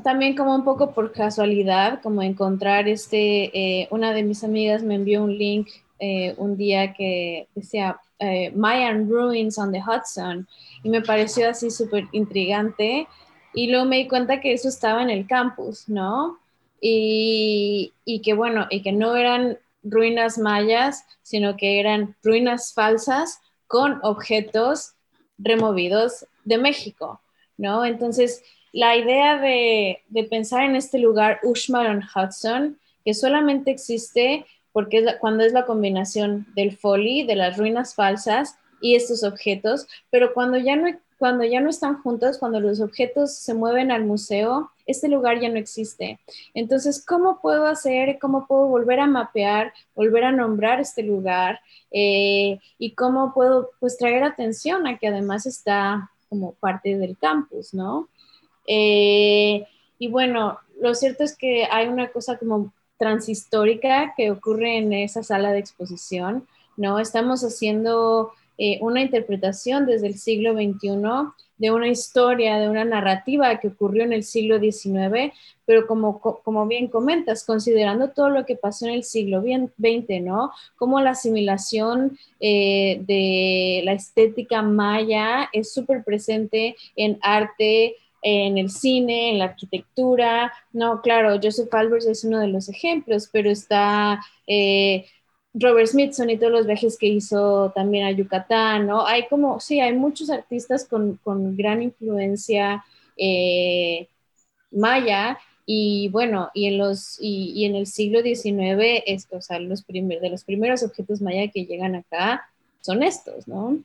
también como un poco por casualidad, como encontrar este, eh, una de mis amigas me envió un link eh, un día que decía eh, Mayan Ruins on the Hudson y me pareció así súper intrigante y luego me di cuenta que eso estaba en el campus, ¿no? Y, que bueno, y que no eran ruinas mayas, sino que eran ruinas falsas con objetos removidos de México, ¿no? Entonces, la idea de, pensar en este lugar, Ushmaron Hudson, que solamente existe porque cuando es la combinación del folly, de las ruinas falsas y estos objetos, pero cuando ya no cuando ya no están juntos, cuando los objetos se mueven al museo, este lugar ya no existe. Entonces, ¿cómo puedo hacer, cómo puedo volver a mapear, volver a nombrar este lugar eh, y cómo puedo pues traer atención a que además está como parte del campus, ¿no? Eh, y bueno, lo cierto es que hay una cosa como transhistórica que ocurre en esa sala de exposición, ¿no? Estamos haciendo eh, una interpretación desde el siglo XXI de una historia, de una narrativa que ocurrió en el siglo XIX, pero como, como bien comentas, considerando todo lo que pasó en el siglo XX, ¿no? Como la asimilación eh, de la estética maya es súper presente en arte, en el cine, en la arquitectura. No, claro, Joseph Albers es uno de los ejemplos, pero está eh, Robert Smithson y todos los viajes que hizo también a Yucatán, ¿no? Hay como, sí, hay muchos artistas con, gran influencia eh, maya y bueno, y en, los, y, en el siglo XIX, o sea, los de los primeros objetos maya que llegan acá son estos, ¿no?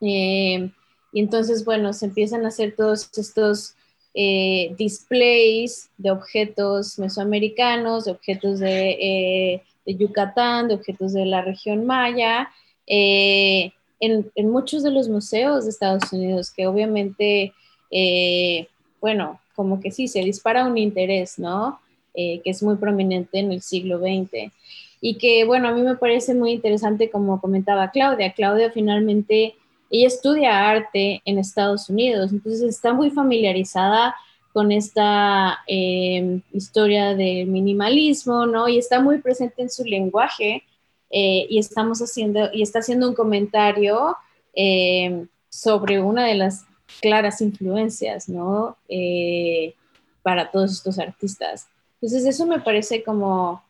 Eh, y entonces, bueno, se empiezan a hacer todos estos eh, displays de objetos mesoamericanos, de objetos de de Yucatán, de objetos de la región maya, eh, en, muchos de los museos de Estados Unidos, que obviamente, eh, bueno, como que sí, se dispara un interés, ¿no? Eh, que es muy prominente en el siglo XX. Y que, bueno, a mí me parece muy interesante, como comentaba Claudia. Claudia finalmente, ella estudia arte en Estados Unidos, entonces está muy familiarizada con esta eh, historia del minimalismo, ¿no? Y está muy presente en su lenguaje eh, y estamos haciendo, y está haciendo un comentario eh, sobre una de las claras influencias, ¿no? para todos estos artistas. Entonces eso me parece como,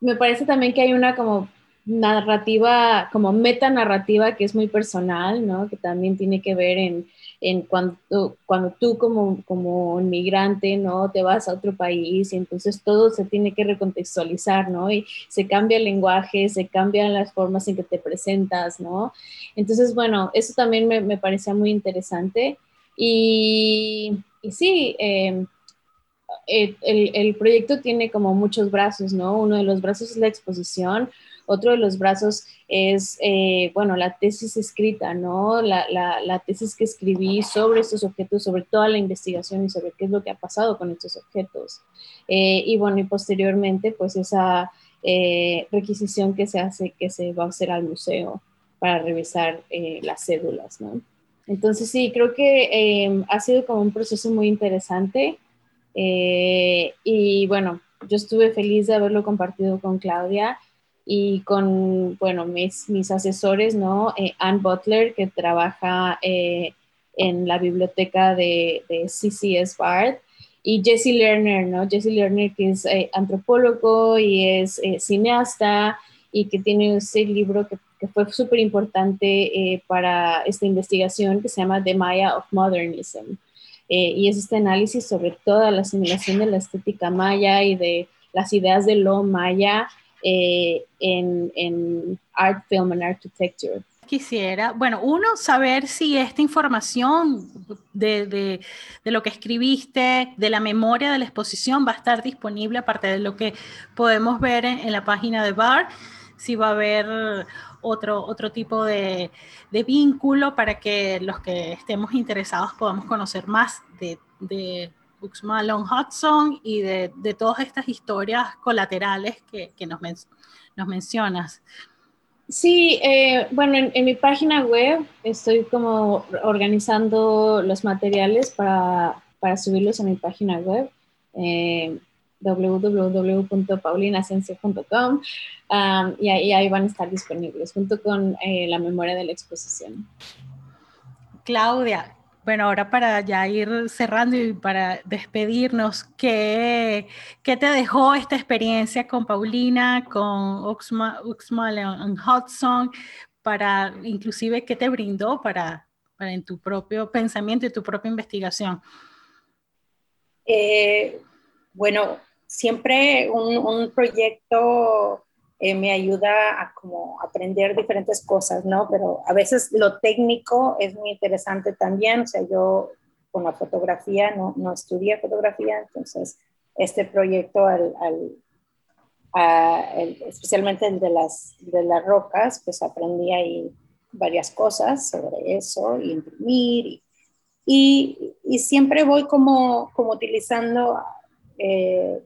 me parece también que hay una como narrativa, como metanarrativa que es muy personal, ¿no? Que también tiene que ver en en cuando, cuando tú como, como inmigrante, ¿no? Te vas a otro país y entonces todo se tiene que recontextualizar, ¿no? Y se cambia el lenguaje, se cambian las formas en que te presentas, ¿no? Entonces, bueno, eso también me, me parecía muy interesante. Y, sí, em, eh, el, el, proyecto tiene como muchos brazos, ¿no? Uno de los brazos es la exposición, otro de los brazos es, eh, bueno, la tesis escrita, ¿no? La, la, tesis que escribí sobre estos objetos, sobre toda la investigación y sobre qué es lo que ha pasado con estos objetos. Eh, y bueno, y posteriormente, pues esa requisición que se hace, que se va a hacer al museo para revisar las cédulas, ¿no? Entonces sí, creo que ha sido como un proceso muy interesante. Eh, y bueno, yo estuve feliz de haberlo compartido con Claudia y con, bueno, mis, mis asesores, ¿no? Eh, Ann Butler, que trabaja eh, en la biblioteca de, de, CCS Bard, y Jesse Lerner, ¿no? Jesse Lerner, que es antropólogo y es cineasta y que tiene ese libro que, que fue súper importante para esta investigación que se llama The Maya of Modernism. Eh, y es este análisis sobre toda la asimilación de la estética maya y de las ideas de lo maya eh, en, en, art, film and architecture. Quisiera, bueno, uno, saber si esta información de, de, de, lo que escribiste, de la memoria de la exposición, va a estar disponible aparte de lo que podemos ver en, en la página de BAR, si va a haber otro, otro tipo de, de, vínculo para que los que estemos interesados podamos conocer más de, de Uxmalon Hudson y de, de, todas estas historias colaterales que, que nos, men nos, mencionas. Sí, eh, bueno, en, en, mi página web estoy como organizando los materiales para, para subirlos a mi página web. Eh, www.paulinasense.com um, y ahí, ahí, van a estar disponibles junto con eh, la memoria de la exposición. Claudia, bueno, ahora para ya ir cerrando y para despedirnos, ¿qué, qué te dejó esta experiencia con Paulina, con Uxmal Hudson, para inclusive qué te brindó para, para en tu propio pensamiento y tu propia investigación? Eh, bueno, siempre un, proyecto eh, me ayuda a como aprender diferentes cosas, ¿no? Pero a veces lo técnico es muy interesante también. O sea, yo con la fotografía no, no estudié fotografía, entonces este proyecto, al, especialmente el de las, de las rocas, pues aprendí ahí varias cosas sobre eso, y imprimir, y, y, siempre voy como, como utilizando eh,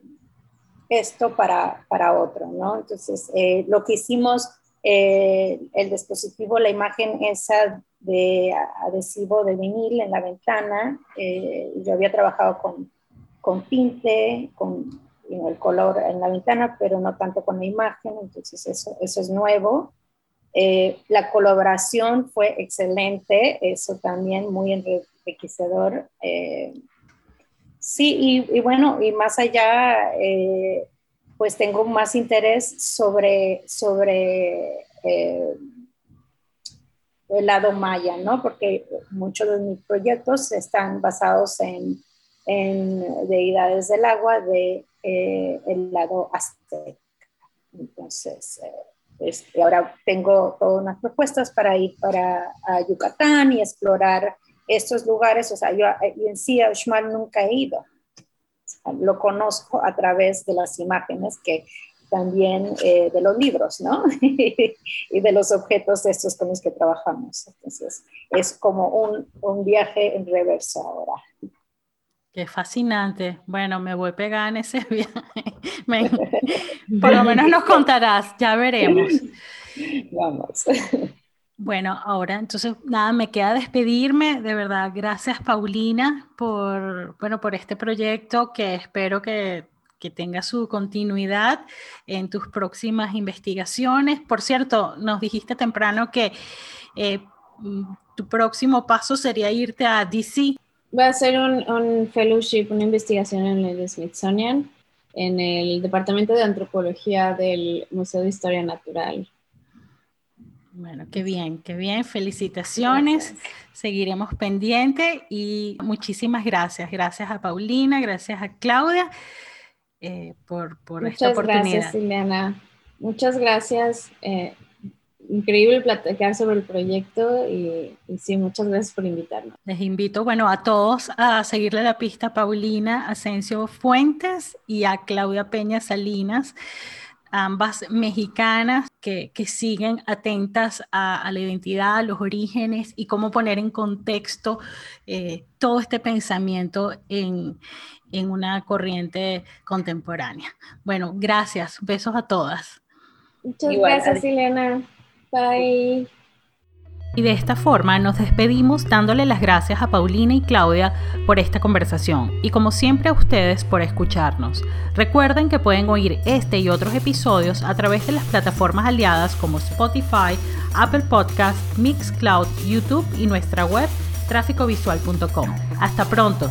esto para, para otro, ¿no? Entonces, eh, lo que hicimos, eh, el dispositivo, la imagen esa de adhesivo de vinil en la ventana, eh, yo había trabajado con, con tinte, con el color en la ventana, pero no tanto con la imagen, entonces eso, eso es nuevo. la colaboración fue excelente, eso también muy enriquecedor. Sí, y, bueno, y más allá, eh, pues tengo más interés sobre, sobre eh, el lado maya, ¿no? Porque muchos de mis proyectos están basados en, en deidades del agua del de, eh, lado azteca. Entonces, este, ahora tengo todas unas propuestas para ir para Yucatán y explorar estos lugares, o sea, yo, en sí a Uxmal nunca he ido. lo conozco a través de las imágenes que también eh, de los libros, ¿no? [laughs] y de los objetos estos con los que trabajamos. Entonces, es como un, un viaje en reverso ahora. Qué fascinante. Bueno, me voy a pegar en ese [laughs] viaje. [laughs] por lo menos nos contarás, ya veremos. Vamos. Bueno, ahora entonces nada, me queda despedirme. De verdad, gracias Paulina por, bueno, por este proyecto que espero que, que tenga su continuidad en tus próximas investigaciones. Por cierto, nos dijiste temprano que eh, tu próximo paso sería irte a DC. Va a ser un, un fellowship, una investigación en el Smithsonian, en el Departamento de Antropología del Museo de Historia Natural. Bueno, qué bien, qué bien. Felicitaciones. Seguiremos pendiente y muchísimas gracias. Gracias a Paulina, gracias a Claudia eh, por, por esta oportunidad. Muchas gracias, Ileana. Muchas gracias. Eh, increíble platicar sobre el proyecto y, sí, muchas gracias por invitarnos. Les invito, bueno, a todos a seguirle la pista a Paulina Asensio Fuentes y a Claudia Peña Salinas ambas mexicanas que, siguen atentas a, la identidad, a los orígenes y cómo poner en contexto eh, todo este pensamiento en, en una corriente contemporánea. Bueno, gracias. Besos a todas. Muchas gracias, Elena. Bye. Y de esta forma nos despedimos dándole las gracias a Paulina y Claudia por esta conversación y como siempre a ustedes por escucharnos. Recuerden que pueden oír este y otros episodios a través de las plataformas aliadas como Spotify, Apple Podcast, Mixcloud, YouTube y nuestra web tráficovisual.com. Hasta pronto.